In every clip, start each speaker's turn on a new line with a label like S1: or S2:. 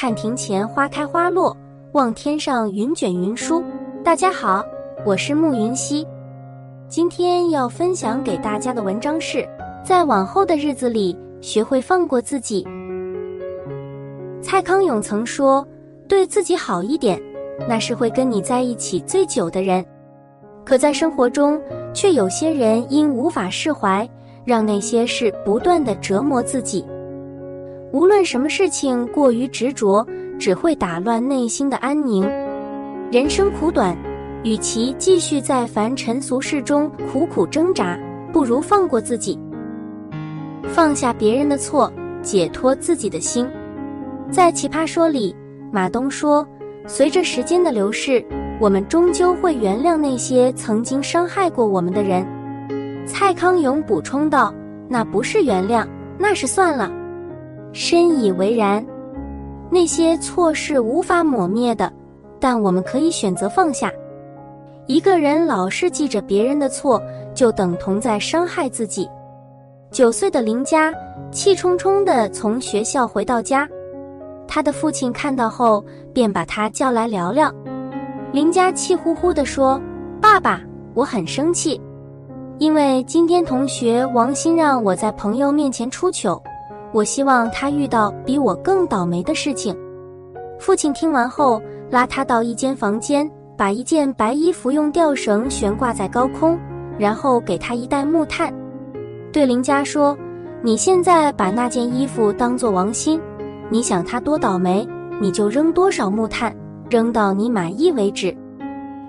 S1: 看庭前花开花落，望天上云卷云舒。大家好，我是慕云熙。今天要分享给大家的文章是：在往后的日子里，学会放过自己。蔡康永曾说：“对自己好一点，那是会跟你在一起最久的人。”可在生活中，却有些人因无法释怀，让那些事不断的折磨自己。无论什么事情过于执着，只会打乱内心的安宁。人生苦短，与其继续在凡尘俗世中苦苦挣扎，不如放过自己，放下别人的错，解脱自己的心。在《奇葩说》里，马东说：“随着时间的流逝，我们终究会原谅那些曾经伤害过我们的人。”蔡康永补充道：“那不是原谅，那是算了。”深以为然，那些错是无法抹灭的，但我们可以选择放下。一个人老是记着别人的错，就等同在伤害自己。九岁的林佳气冲冲地从学校回到家，他的父亲看到后便把他叫来聊聊。林佳气呼呼地说：“爸爸，我很生气，因为今天同学王鑫让我在朋友面前出糗。”我希望他遇到比我更倒霉的事情。父亲听完后，拉他到一间房间，把一件白衣服用吊绳悬挂在高空，然后给他一袋木炭，对林佳说：“你现在把那件衣服当做王心，你想他多倒霉，你就扔多少木炭，扔到你满意为止。”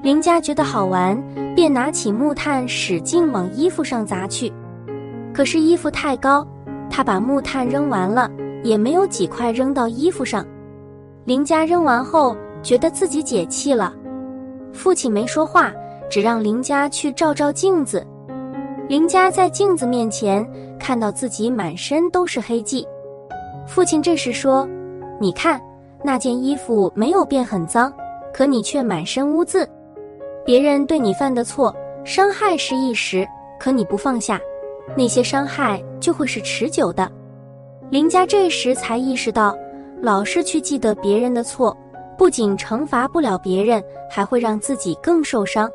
S1: 林佳觉得好玩，便拿起木炭使劲往衣服上砸去，可是衣服太高。他把木炭扔完了，也没有几块扔到衣服上。林佳扔完后，觉得自己解气了。父亲没说话，只让林佳去照照镜子。林佳在镜子面前看到自己满身都是黑迹。父亲这时说：“你看，那件衣服没有变很脏，可你却满身污渍。别人对你犯的错，伤害是一时，可你不放下。”那些伤害就会是持久的。林家这时才意识到，老是去记得别人的错，不仅惩罚不了别人，还会让自己更受伤。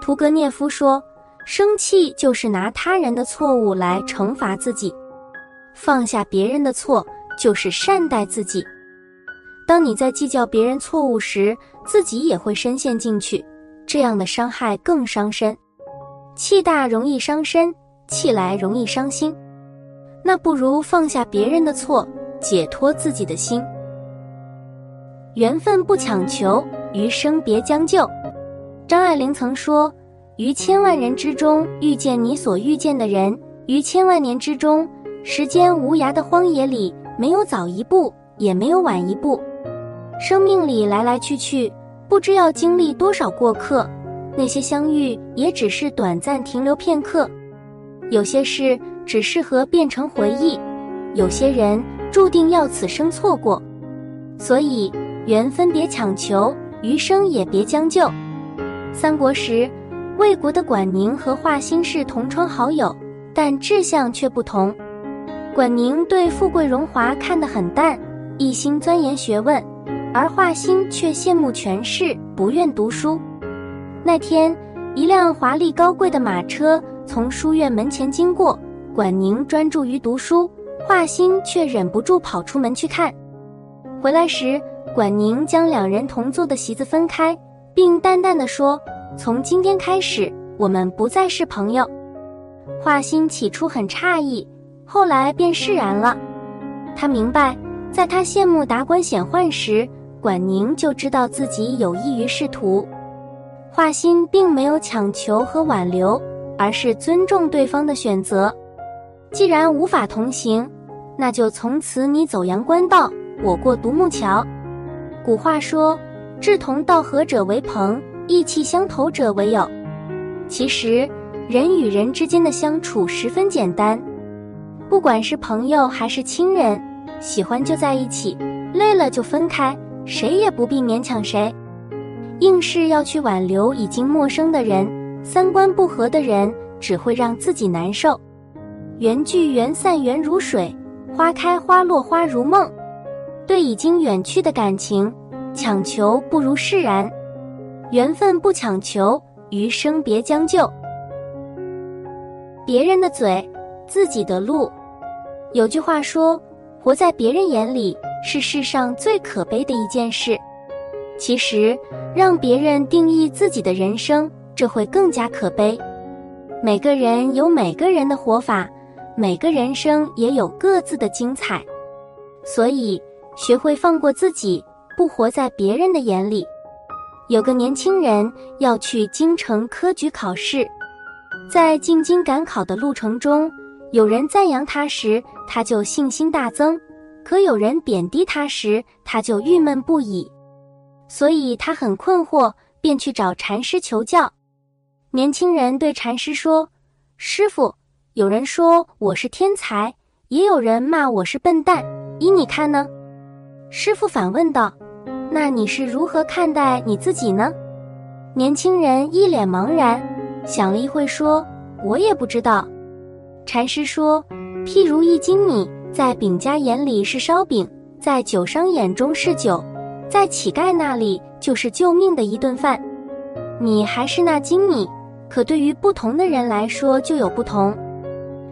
S1: 屠格涅夫说：“生气就是拿他人的错误来惩罚自己，放下别人的错就是善待自己。当你在计较别人错误时，自己也会深陷进去，这样的伤害更伤身。气大容易伤身。”气来容易伤心，那不如放下别人的错，解脱自己的心。缘分不强求，余生别将就。张爱玲曾说：“于千万人之中遇见你所遇见的人，于千万年之中，时间无涯的荒野里，没有早一步，也没有晚一步。生命里来来去去，不知要经历多少过客，那些相遇也只是短暂停留片刻。”有些事只适合变成回忆，有些人注定要此生错过，所以缘分别强求，余生也别将就。三国时，魏国的管宁和华歆是同窗好友，但志向却不同。管宁对富贵荣华看得很淡，一心钻研学问，而华歆却羡慕权势，不愿读书。那天，一辆华丽高贵的马车。从书院门前经过，管宁专注于读书，华歆却忍不住跑出门去看。回来时，管宁将两人同坐的席子分开，并淡淡的说：“从今天开始，我们不再是朋友。”华歆起初很诧异，后来便释然了。他明白，在他羡慕达官显宦时，管宁就知道自己有益于仕途。华歆并没有强求和挽留。而是尊重对方的选择。既然无法同行，那就从此你走阳关道，我过独木桥。古话说：“志同道合者为朋，意气相投者为友。”其实，人与人之间的相处十分简单，不管是朋友还是亲人，喜欢就在一起，累了就分开，谁也不必勉强谁。硬是要去挽留已经陌生的人。三观不合的人只会让自己难受，缘聚缘散缘如水，花开花落花如梦。对已经远去的感情，强求不如释然。缘分不强求，余生别将就。别人的嘴，自己的路。有句话说：“活在别人眼里，是世上最可悲的一件事。”其实，让别人定义自己的人生，这会更加可悲。每个人有每个人的活法，每个人生也有各自的精彩。所以，学会放过自己，不活在别人的眼里。有个年轻人要去京城科举考试，在进京赶考的路程中，有人赞扬他时，他就信心大增；可有人贬低他时，他就郁闷不已。所以他很困惑，便去找禅师求教。年轻人对禅师说：“师傅，有人说我是天才，也有人骂我是笨蛋，依你看呢？”师傅反问道。那你是如何看待你自己呢？年轻人一脸茫然，想了一会，说：“我也不知道。”禅师说：“譬如一斤米，在饼家眼里是烧饼，在酒商眼中是酒，在乞丐那里就是救命的一顿饭。米还是那斤米，可对于不同的人来说就有不同。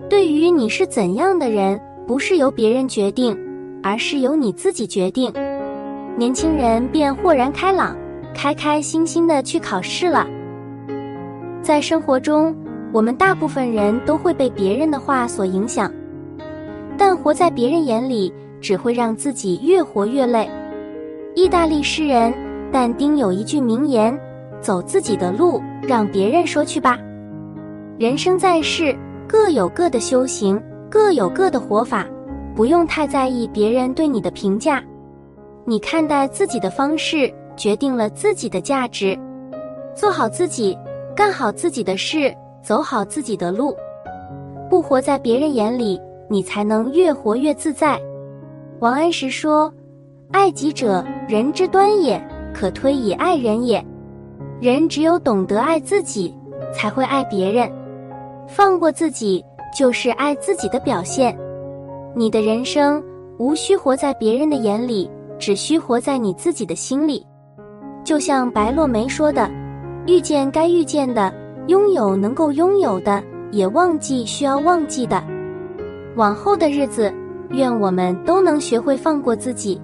S1: 对于你是怎样的人，不是由别人决定，而是由你自己决定。”年轻人便豁然开朗，开开心心的去考试了。在生活中，我们大部分人都会被别人的话所影响，但活在别人眼里，只会让自己越活越累。意大利诗人但丁有一句名言：“走自己的路，让别人说去吧。”人生在世，各有各的修行，各有各的活法，不用太在意别人对你的评价。你看待自己的方式，决定了自己的价值。做好自己，干好自己的事，走好自己的路，不活在别人眼里，你才能越活越自在。王安石说：“爱己者，人之端也，可推以爱人也。人只有懂得爱自己，才会爱别人。放过自己，就是爱自己的表现。你的人生无需活在别人的眼里。”只需活在你自己的心里，就像白落梅说的：“遇见该遇见的，拥有能够拥有的，也忘记需要忘记的。往后的日子，愿我们都能学会放过自己。”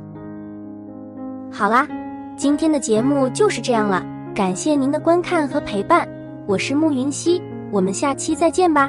S1: 好啦，今天的节目就是这样了，感谢您的观看和陪伴，我是慕云熙，我们下期再见吧。